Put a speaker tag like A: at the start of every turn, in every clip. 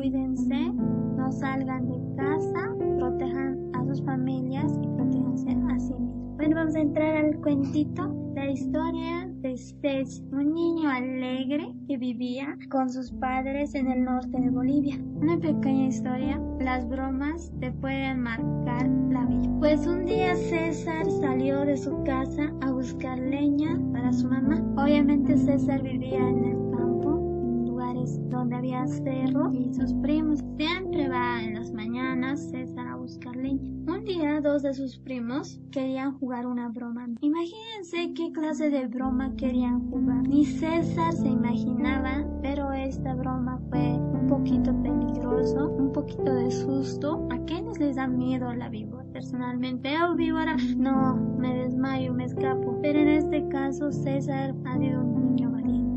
A: cuídense, no salgan de casa, protejan a sus familias y protéjanse a sí mismos. Bueno, vamos a entrar al cuentito, la historia de Stage, un niño alegre que vivía con sus padres en el norte de Bolivia. Una pequeña historia, las bromas te pueden marcar la vida. Pues un día César salió de su casa a buscar leña para su mamá. Obviamente César vivía en el donde había cerro y sus primos. Siempre va en las mañanas César a buscar leña. Un día dos de sus primos querían jugar una broma. Imagínense qué clase de broma querían jugar. Ni César se imaginaba, pero esta broma fue un poquito peligroso, un poquito de susto. ¿A quiénes les da miedo la víbora? Personalmente, oh víbora, no, me desmayo, me escapo. Pero en este caso César ha sido un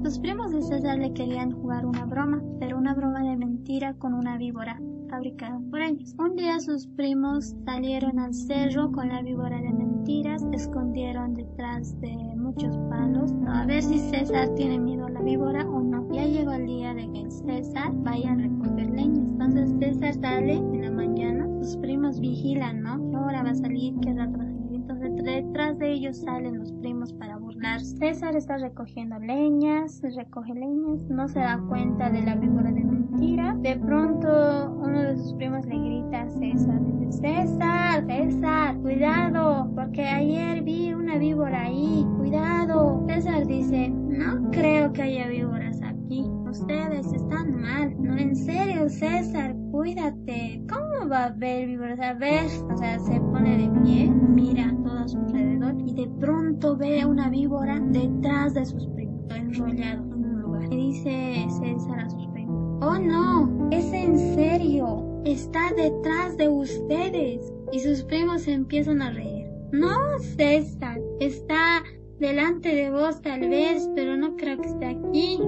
A: los primos de César le querían jugar una broma, pero una broma de mentira con una víbora fabricada por ellos. Un día sus primos salieron al cerro con la víbora de mentiras, escondieron detrás de muchos palos a ver si César tiene miedo a la víbora o no. Ya llegó el día de que César vaya a recoger leña. Entonces César sale en la mañana, sus primos vigilan, ¿no? ¿Qué hora va a salir? ¿Qué rato va? Entonces detrás de ellos salen los primos para César está recogiendo leñas, recoge leñas, no se da cuenta de la víbora de mentira. De pronto uno de sus primos le grita a César, dice, César, César, cuidado, porque ayer vi una víbora ahí, cuidado. César dice, no creo que haya víboras ustedes están mal. No, en serio, César, cuídate. ¿Cómo va a haber víboras? A ver, o sea, se pone de pie, mira todo a su alrededor y de pronto ve una víbora detrás de sus primos, enrollado en un lugar. Y dice César a sus primos, oh no, es en serio, está detrás de ustedes. Y sus primos se empiezan a reír. No, César, está delante de vos tal vez, pero no creo que esté aquí,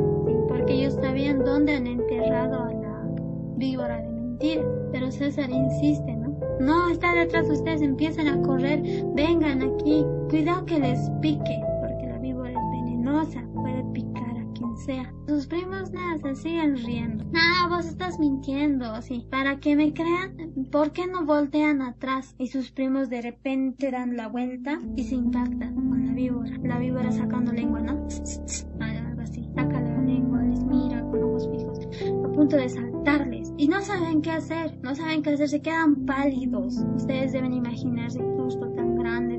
A: ellos sabían dónde han enterrado a la víbora de mentira. Pero César insiste, ¿no? No, está detrás de ustedes, empiezan a correr, vengan aquí, cuidado que les pique, porque la víbora es venenosa, puede picar a quien sea. Sus primos nada, se siguen riendo. No, vos estás mintiendo, así. Para que me crean, ¿por qué no voltean atrás? Y sus primos de repente dan la vuelta y se impactan con la víbora. La víbora sacando lengua, ¿no? Les mira con ojos fijos, a punto de saltarles. Y no saben qué hacer, no saben qué hacer, se quedan pálidos. Ustedes deben imaginarse qué susto tan grande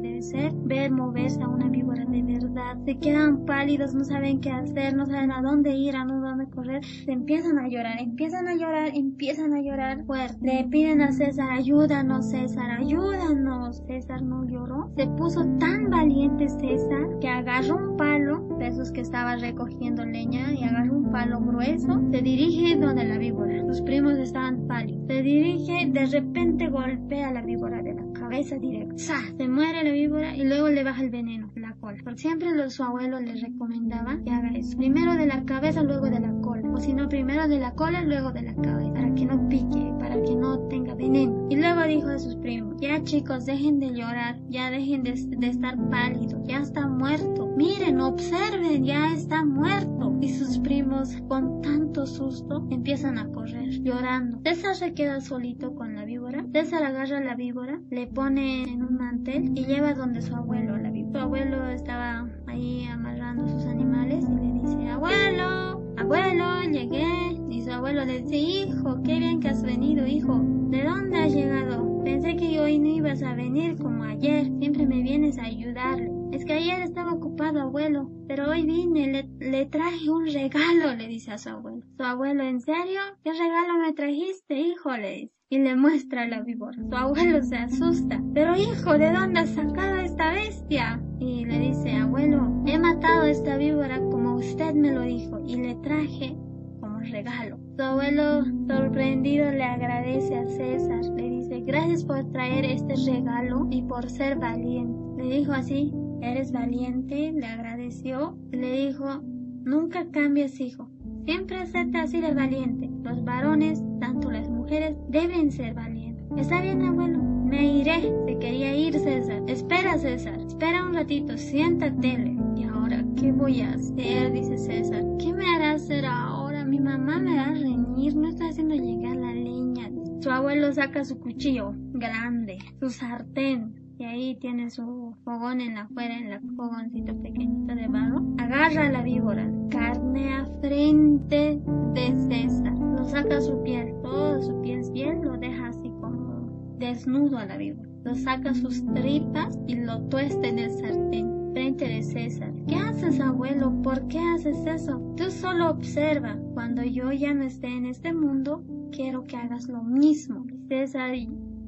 A: ver moverse a una víbora de verdad. Se quedan pálidos, no saben qué hacer, no saben a dónde ir, a dónde correr. Se empiezan a llorar, empiezan a llorar, empiezan a llorar fuerte. Le piden a César, ayúdanos César, ayúdanos. César no lloró. Se puso tan valiente César que agarró un palo de esos que estaba recogiendo leña y agarró un palo grueso. Se dirige donde la víbora. Sus primos estaban pálidos. Se dirige, de repente golpea la víbora cabeza directa. Se muere la víbora y luego le baja el veneno, la cola. Por siempre su abuelo le recomendaba que haga eso. Primero de la cabeza, luego de la cola. O si no, primero de la cola, luego de la cabeza. Para que no pique, para que no tenga veneno. Y luego dijo a sus primos, ya chicos, dejen de llorar, ya dejen de, de estar pálidos, ya está muerto. Miren, observen, ya está muerto. Y sus primos, con tanto susto, empiezan a correr, llorando. César se queda solito con la víbora. César agarra la víbora, le pone en un mantel y lleva donde su abuelo la víbora. Su abuelo estaba ahí amarrando sus animales y le dice, abuelo, abuelo, llegué. Y su abuelo le dice, hijo, qué bien que has venido, hijo. ¿De dónde has llegado? Pensé que hoy no ibas a venir como ayer. Siempre me vienes a ayudarle. Es que ayer estaba ocupado, abuelo, pero hoy vine, le, le, traje un regalo, le dice a su abuelo. Su abuelo, ¿en serio? ¿Qué regalo me trajiste, hijo? le dice. Y le muestra la víbora. Su abuelo se asusta. Pero hijo, ¿de dónde has sacado esta bestia? Y le dice, abuelo, he matado a esta víbora como usted me lo dijo y le traje como regalo. Su abuelo, sorprendido, le agradece a César. Le dice, gracias por traer este regalo y por ser valiente. Le dijo así, eres valiente, le agradeció. Le dijo, nunca cambies, hijo. Siempre séte así de valiente. Los varones, tanto las mujeres, deben ser valientes. Está bien, abuelo. Me iré. Se quería ir, César. Espera, César. Espera un ratito. Siéntate. ¿Y ahora qué voy a hacer? Dice César. ¿Qué me hará hacer ahora? mi mamá me va a reñir, no está haciendo llegar la leña. Su abuelo saca su cuchillo grande, su sartén, y ahí tiene su fogón en la afuera, en el fogoncito pequeñito de barro. Agarra la víbora, carne a frente de César, saca su piel, todo su piel, piel lo deja así como desnudo a la víbora. Lo saca sus tripas y lo tuesta en el sartén frente de César. ¿Qué haces, abuelo? ¿Por qué haces eso? Tú solo observa. Cuando yo ya no esté en este mundo, quiero que hagas lo mismo. César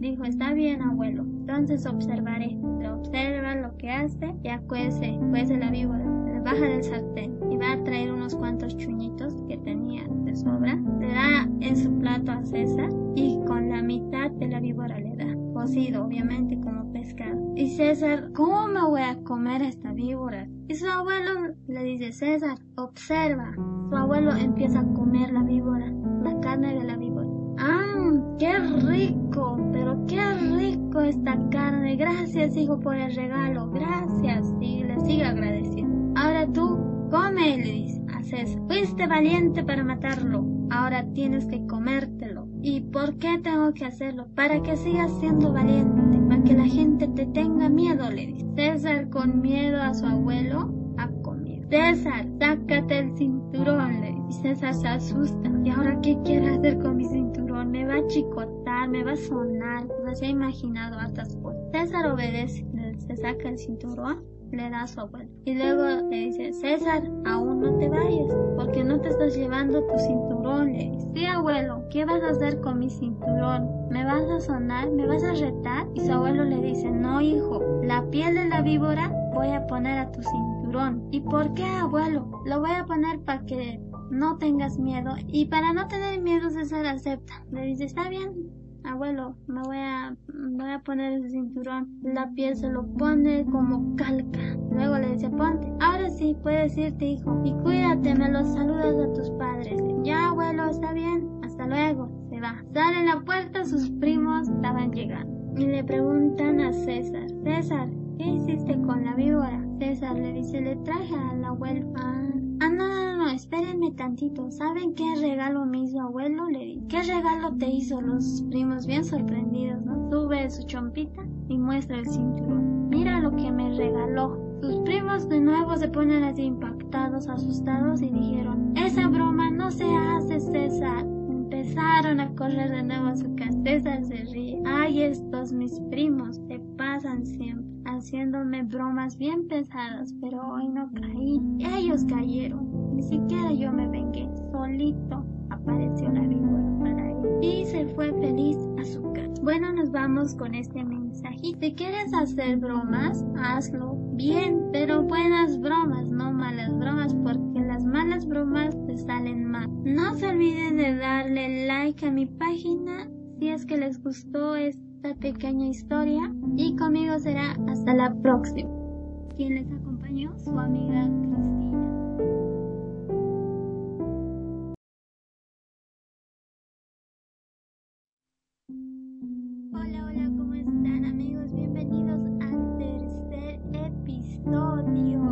A: dijo, está bien, abuelo. Entonces observaré. Lo observa lo que hace y acuece, cuece la víbora. Baja del sartén y va a traer unos cuantos chuñitos de sobra. Le da en su plato a César y con la mitad de la víbora le da. Cocido, obviamente, como pescado. Y César, ¿cómo me voy a comer esta víbora? Y su abuelo le dice, César, observa. Su abuelo empieza a comer la víbora, la carne de la víbora. ¡Ah! ¡Qué rico! Pero qué rico esta carne. Gracias, hijo, por el regalo. Gracias. Y le sigue agradeciendo. Ahora tú, come, le dice César. Fuiste valiente para matarlo. Ahora tienes que comértelo. ¿Y por qué tengo que hacerlo? Para que sigas siendo valiente, para que la gente te tenga miedo, le dice. César con miedo a su abuelo ha comido. César, sácate el cinturón, le dice. Y César se asusta. ¿Y ahora qué quiere hacer con mi cinturón? Me va a chicotar, me va a sonar. Pues se ha imaginado hartas cosas. César obedece, se saca el cinturón le da su abuelo. Y luego le dice, César, aún no te vayas, porque no te estás llevando tu cinturón. Le dice, sí, abuelo, ¿qué vas a hacer con mi cinturón? ¿Me vas a sonar? ¿Me vas a retar? Y su abuelo le dice, no, hijo, la piel de la víbora voy a poner a tu cinturón. ¿Y por qué, abuelo? Lo voy a poner para que no tengas miedo. Y para no tener miedo, César acepta. Le dice, está bien, abuelo, me voy a, voy a poner el cinturón. La piel se lo pone como calca. Luego le dice, ponte. Ahora sí, puedes irte, hijo. Y cuídate, me los saludas a tus padres. Ya, abuelo, está bien. Hasta luego. Se va. Sale la puerta, sus primos estaban llegando. Y le preguntan a César, César, ¿qué hiciste con la víbora? César le dice, le traje al abuelo. Ah, espérenme tantito. ¿Saben qué regalo me hizo abuelo? Le di. ¿Qué regalo te hizo? Los primos bien sorprendidos, ¿no? Sube su chompita y muestra el cinturón. Mira lo que me regaló. Sus primos de nuevo se ponen así impactados, asustados y dijeron, esa broma no se hace, César. Empezaron a correr de nuevo a su casa. César se ríe. Ay, estos mis primos se pasan siempre haciéndome bromas bien pesadas, pero hoy no caí. Ellos cayeron. Ni siquiera yo me vengué. Solito apareció la víbora para él. Y se fue feliz a su casa. Bueno, nos vamos con este mensaje. Si quieres hacer bromas, hazlo bien, pero buenas bromas, no malas bromas, porque las malas bromas te salen mal. No se olviden de darle like a mi página si es que les gustó esta pequeña historia y conmigo será hasta la próxima. Quien les acompañó, su amiga Cristina. Hola, hola, ¿cómo están amigos? Bienvenidos al tercer episodio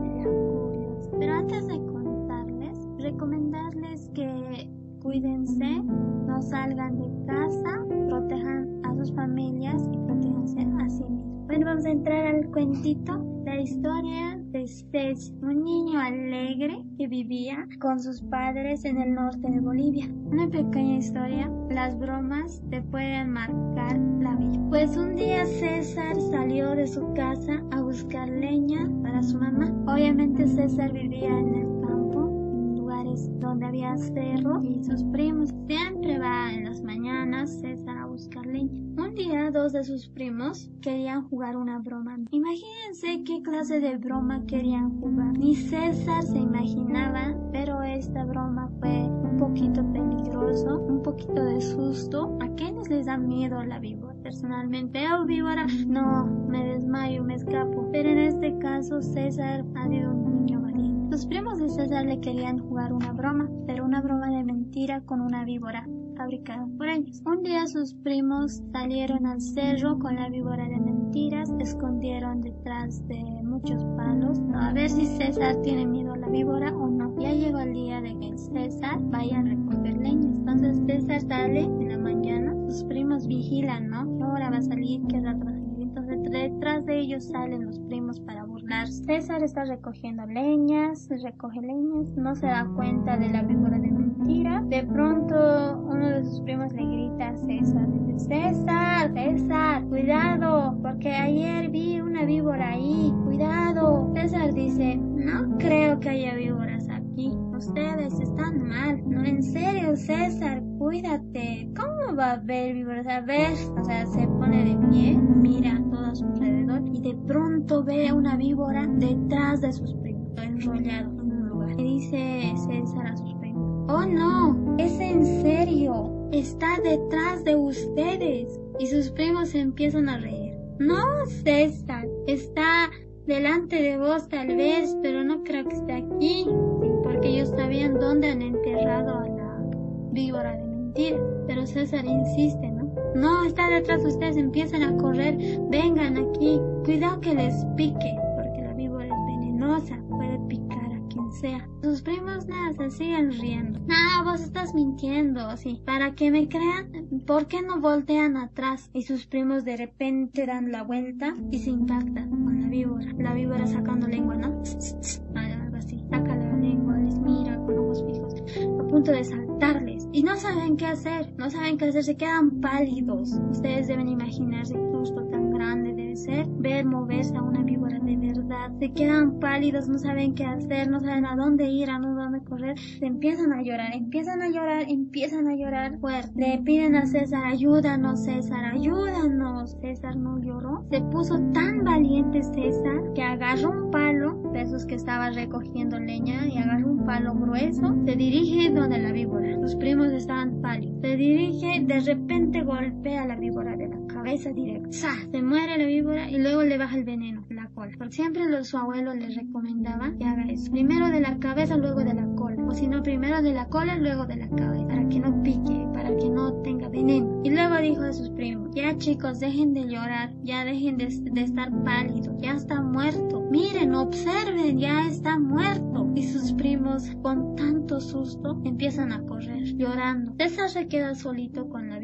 A: de Curios. Pero antes de contarles, recomendarles que cuídense, no salgan de casa, protejan a sus familias y protejanse a sí mismos. Bueno, vamos a entrar al cuentito, la historia un niño alegre que vivía con sus padres en el norte de Bolivia. Una pequeña historia, las bromas te pueden marcar la vida. Pues un día César salió de su casa a buscar leña para su mamá. Obviamente César vivía en donde había cerro y sus primos. Siempre va en las mañanas César a buscar leña. Un día dos de sus primos querían jugar una broma. Imagínense qué clase de broma querían jugar. Ni César se imaginaba, pero esta broma fue un poquito peligroso, un poquito de susto. ¿A quiénes les da miedo la víbora? Personalmente, oh víbora, no, me desmayo, me escapo. Pero en este caso César ha sido un niño. Los primos de César le querían jugar una broma, pero una broma de mentira con una víbora fabricada por ellos. Un día sus primos salieron al cerro con la víbora de mentira mentiras, escondieron detrás de muchos palos. A ver si César tiene miedo a la víbora o no. Ya llegó el día de que César vaya a recoger leña. Entonces César sale en la mañana, sus primos vigilan, ¿no? ¿Qué hora va a salir? ¿Qué rato va? Entonces detrás de ellos salen los primos para César está recogiendo leñas, recoge leñas, no se da cuenta de la víbora de mentira. De pronto uno de sus primos le grita a César, dice, César, César, cuidado, porque ayer vi una víbora ahí, cuidado. César dice, no creo que haya víboras aquí, ustedes están mal. No, en serio, César, cuídate. ¿Cómo va a haber víboras? A ver, o sea, se pone de pie, mira a su alrededor y de pronto ve una víbora detrás de sus primos, enrollado en un lugar. Y dice César a sus primos, oh no, es en serio, está detrás de ustedes. Y sus primos se empiezan a reír. No, César, está delante de vos tal vez, pero no creo que esté aquí, porque ellos sabían dónde han enterrado a la víbora de mentira. Pero César insiste, ¿no? No, está detrás de ustedes, empiezan a correr, vengan aquí, cuidado que les pique, porque la víbora es venenosa, puede picar a quien sea. Sus primos nada, se siguen riendo. Ah, vos estás mintiendo, sí. Para que me crean, ¿por qué no voltean atrás? Y sus primos de repente dan la vuelta y se impactan con la víbora. La víbora sacando lengua, ¿no? Algo así, saca la lengua, les mira con ojos fijos, a punto de saltarles. Y no saben qué hacer, no saben qué hacer, se quedan pálidos. Ustedes deben imaginarse qué ver moverse a una víbora de verdad. Se quedan pálidos, no saben qué hacer, no saben a dónde ir, a dónde correr. Se empiezan a llorar, empiezan a llorar, empiezan a llorar fuerte. Le piden a César, ayúdanos César, ayúdanos. César no lloró. Se puso tan valiente César que agarró un palo de esos que estaba recogiendo leña y agarró un palo grueso. Se dirige donde la víbora. Sus primos estaban pálidos. Se dirige, de repente golpea la víbora de cabeza directa. Se muere la víbora y luego le baja el veneno, la cola. Por siempre lo, su abuelo le recomendaba que haga eso. Primero de la cabeza, luego de la cola. O si no, primero de la cola, luego de la cabeza. Para que no pique, para que no tenga veneno. Y luego dijo a sus primos, ya chicos, dejen de llorar, ya dejen de, de estar pálidos, ya está muerto. Miren, observen, ya está muerto. Y sus primos, con tanto susto, empiezan a correr, llorando. César se queda solito con la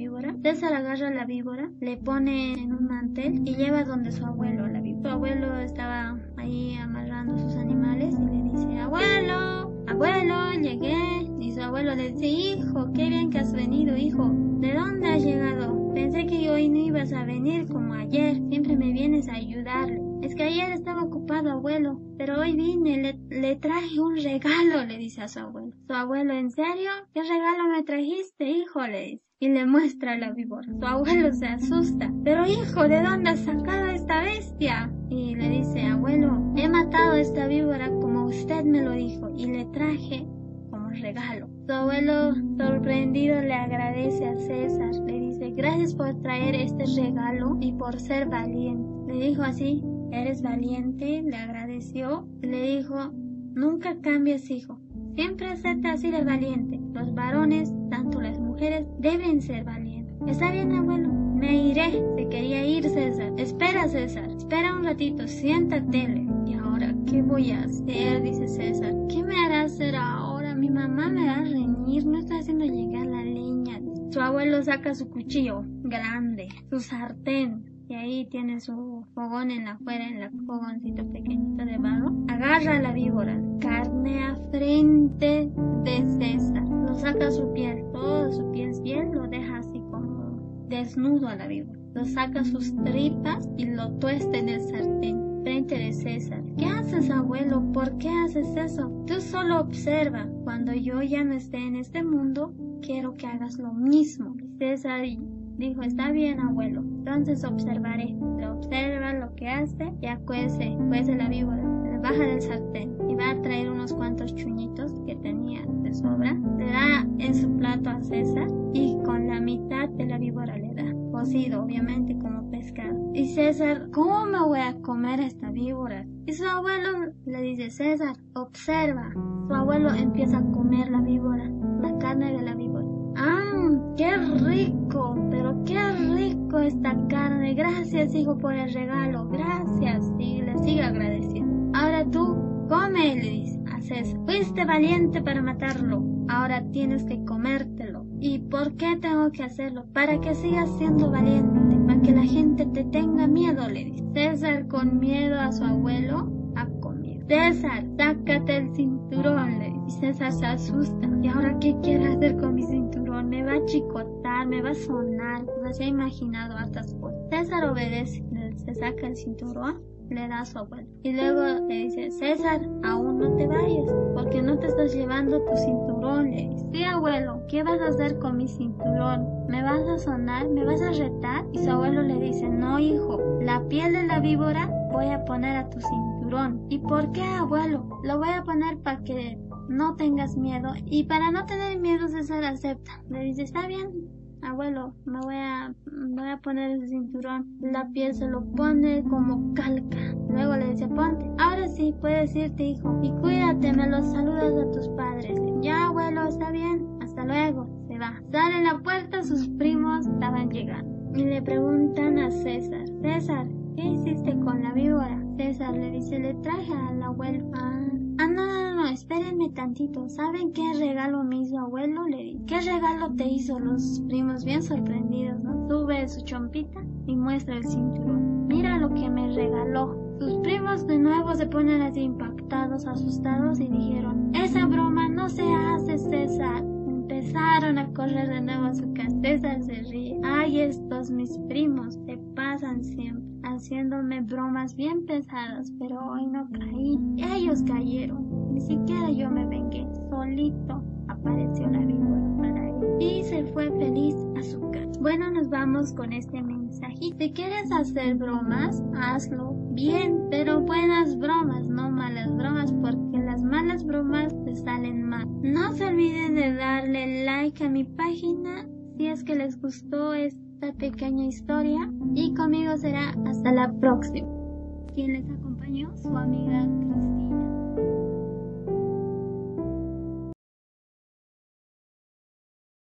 A: víbora. César agarra la víbora, le pone en un mantel y lleva donde su abuelo la víbora. Su abuelo estaba ahí amarrando sus animales y le dice, abuelo, abuelo, llegué. Y su abuelo le dice, hijo, qué bien que has venido, hijo. ¿De dónde has llegado? Pensé que hoy no ibas a venir como ayer. Siempre me vienes a ayudarle. Que ayer estaba ocupado, abuelo, pero hoy vine, le, le, traje un regalo, le dice a su abuelo. Su abuelo, ¿en serio? ¿Qué regalo me trajiste, hijo? le dice. Y le muestra la víbora. Su abuelo se asusta. Pero hijo, ¿de dónde has sacado esta bestia? Y le dice, abuelo, he matado a esta víbora como usted me lo dijo y le traje como regalo. Su abuelo, sorprendido, le agradece a César. Le dice, gracias por traer este regalo y por ser valiente. Le dijo así, eres valiente, le agradeció. Le dijo, nunca cambies, hijo. Siempre séte así de valiente. Los varones, tanto las mujeres, deben ser valientes. Está bien, abuelo. Me iré. Se quería ir, César. Espera, César. Espera un ratito. Siéntate. ¿Y ahora qué voy a hacer? Dice César. ¿Qué me hará hacer ahora? Mi mamá me va a reñir. No está haciendo llegar la leña. Su abuelo saca su cuchillo grande, su sartén, y ahí tiene su fogón en la afuera, en el fogoncito pequeñito de barro. Agarra la víbora, carne a frente de César. Lo saca su piel, todo su piel, piel lo deja así como desnudo a la víbora. Lo saca sus tripas y lo tuesta en el sartén frente de César. ¿Qué haces, abuelo? ¿Por qué haces eso? Tú solo observa. Cuando yo ya no esté en este mundo, quiero que hagas lo mismo. César dijo, está bien, abuelo. Entonces observaré. Observa lo que hace y acuece, cuece la víbora. Le baja del sartén y va a traer unos cuantos chuñitos que tenía de sobra. Le da en su plato a César y con la mitad de la víbora le da. Cocido, obviamente, como pescado. Y César, ¿cómo me voy a comer esta víbora? Y su abuelo le dice, César, observa. Su abuelo empieza a comer la víbora, la carne de la víbora. ¡Ah! ¡Qué rico! Pero qué rico esta carne gracias hijo por el regalo, gracias, y le sigue agradeciendo. Ahora tú, come, le dice a César. Fuiste valiente para matarlo, ahora tienes que comértelo. ¿Y por qué tengo que hacerlo? Para que sigas siendo valiente, para que la gente te tenga miedo, le dice. César con miedo a su abuelo ha comido. César, sácate el cinturón, le dice. César se asusta. ¿Y ahora qué quiere hacer con mi cinturón? Me va a chicotar, me va a sonar. se ha imaginado hartas cosas. César obedece, se saca el cinturón le da a su abuelo. Y luego le dice, César, aún no te vayas, porque no te estás llevando tu cinturón. Le dice, sí, abuelo, ¿qué vas a hacer con mi cinturón? ¿Me vas a sonar? ¿Me vas a retar? Y su abuelo le dice, no, hijo, la piel de la víbora voy a poner a tu cinturón. ¿Y por qué, abuelo? Lo voy a poner para que no tengas miedo. Y para no tener miedo, César acepta. Le dice, está bien, abuelo, me voy a, voy a poner el cinturón. La piel se lo pone como calca. Luego le dice, ponte. Ahora sí, puedes irte, hijo. Y cuídate, me los saludas a tus padres. Ya, abuelo, está bien. Hasta luego. Se va. Sale la puerta, sus primos estaban llegando. Y le preguntan a César, César, ¿qué hiciste con la víbora? César le dice, le traje al abuelo. Ah, espérenme tantito. ¿Saben qué regalo me hizo abuelo? Le di. ¿Qué regalo te hizo? Los primos bien sorprendidos, ¿no? Sube su chompita y muestra el cinturón. Mira lo que me regaló. Sus primos de nuevo se ponen así impactados, asustados y dijeron, esa broma no se hace, César. Empezaron a correr de nuevo a su casa. César se ríe. Ay, estos mis primos se pasan siempre haciéndome bromas bien pesadas, pero hoy no caí. Ellos cayeron. Ni siquiera yo me vengué. Solito apareció la víbora para él. Y se fue feliz a su casa. Bueno, nos vamos con este mensaje. Si quieres hacer bromas, hazlo bien, pero buenas bromas, no malas bromas, porque las malas bromas te salen mal. No se olviden de darle like a mi página si es que les gustó esta pequeña historia y conmigo será hasta la próxima. Quien les acompañó, su amiga Cristina.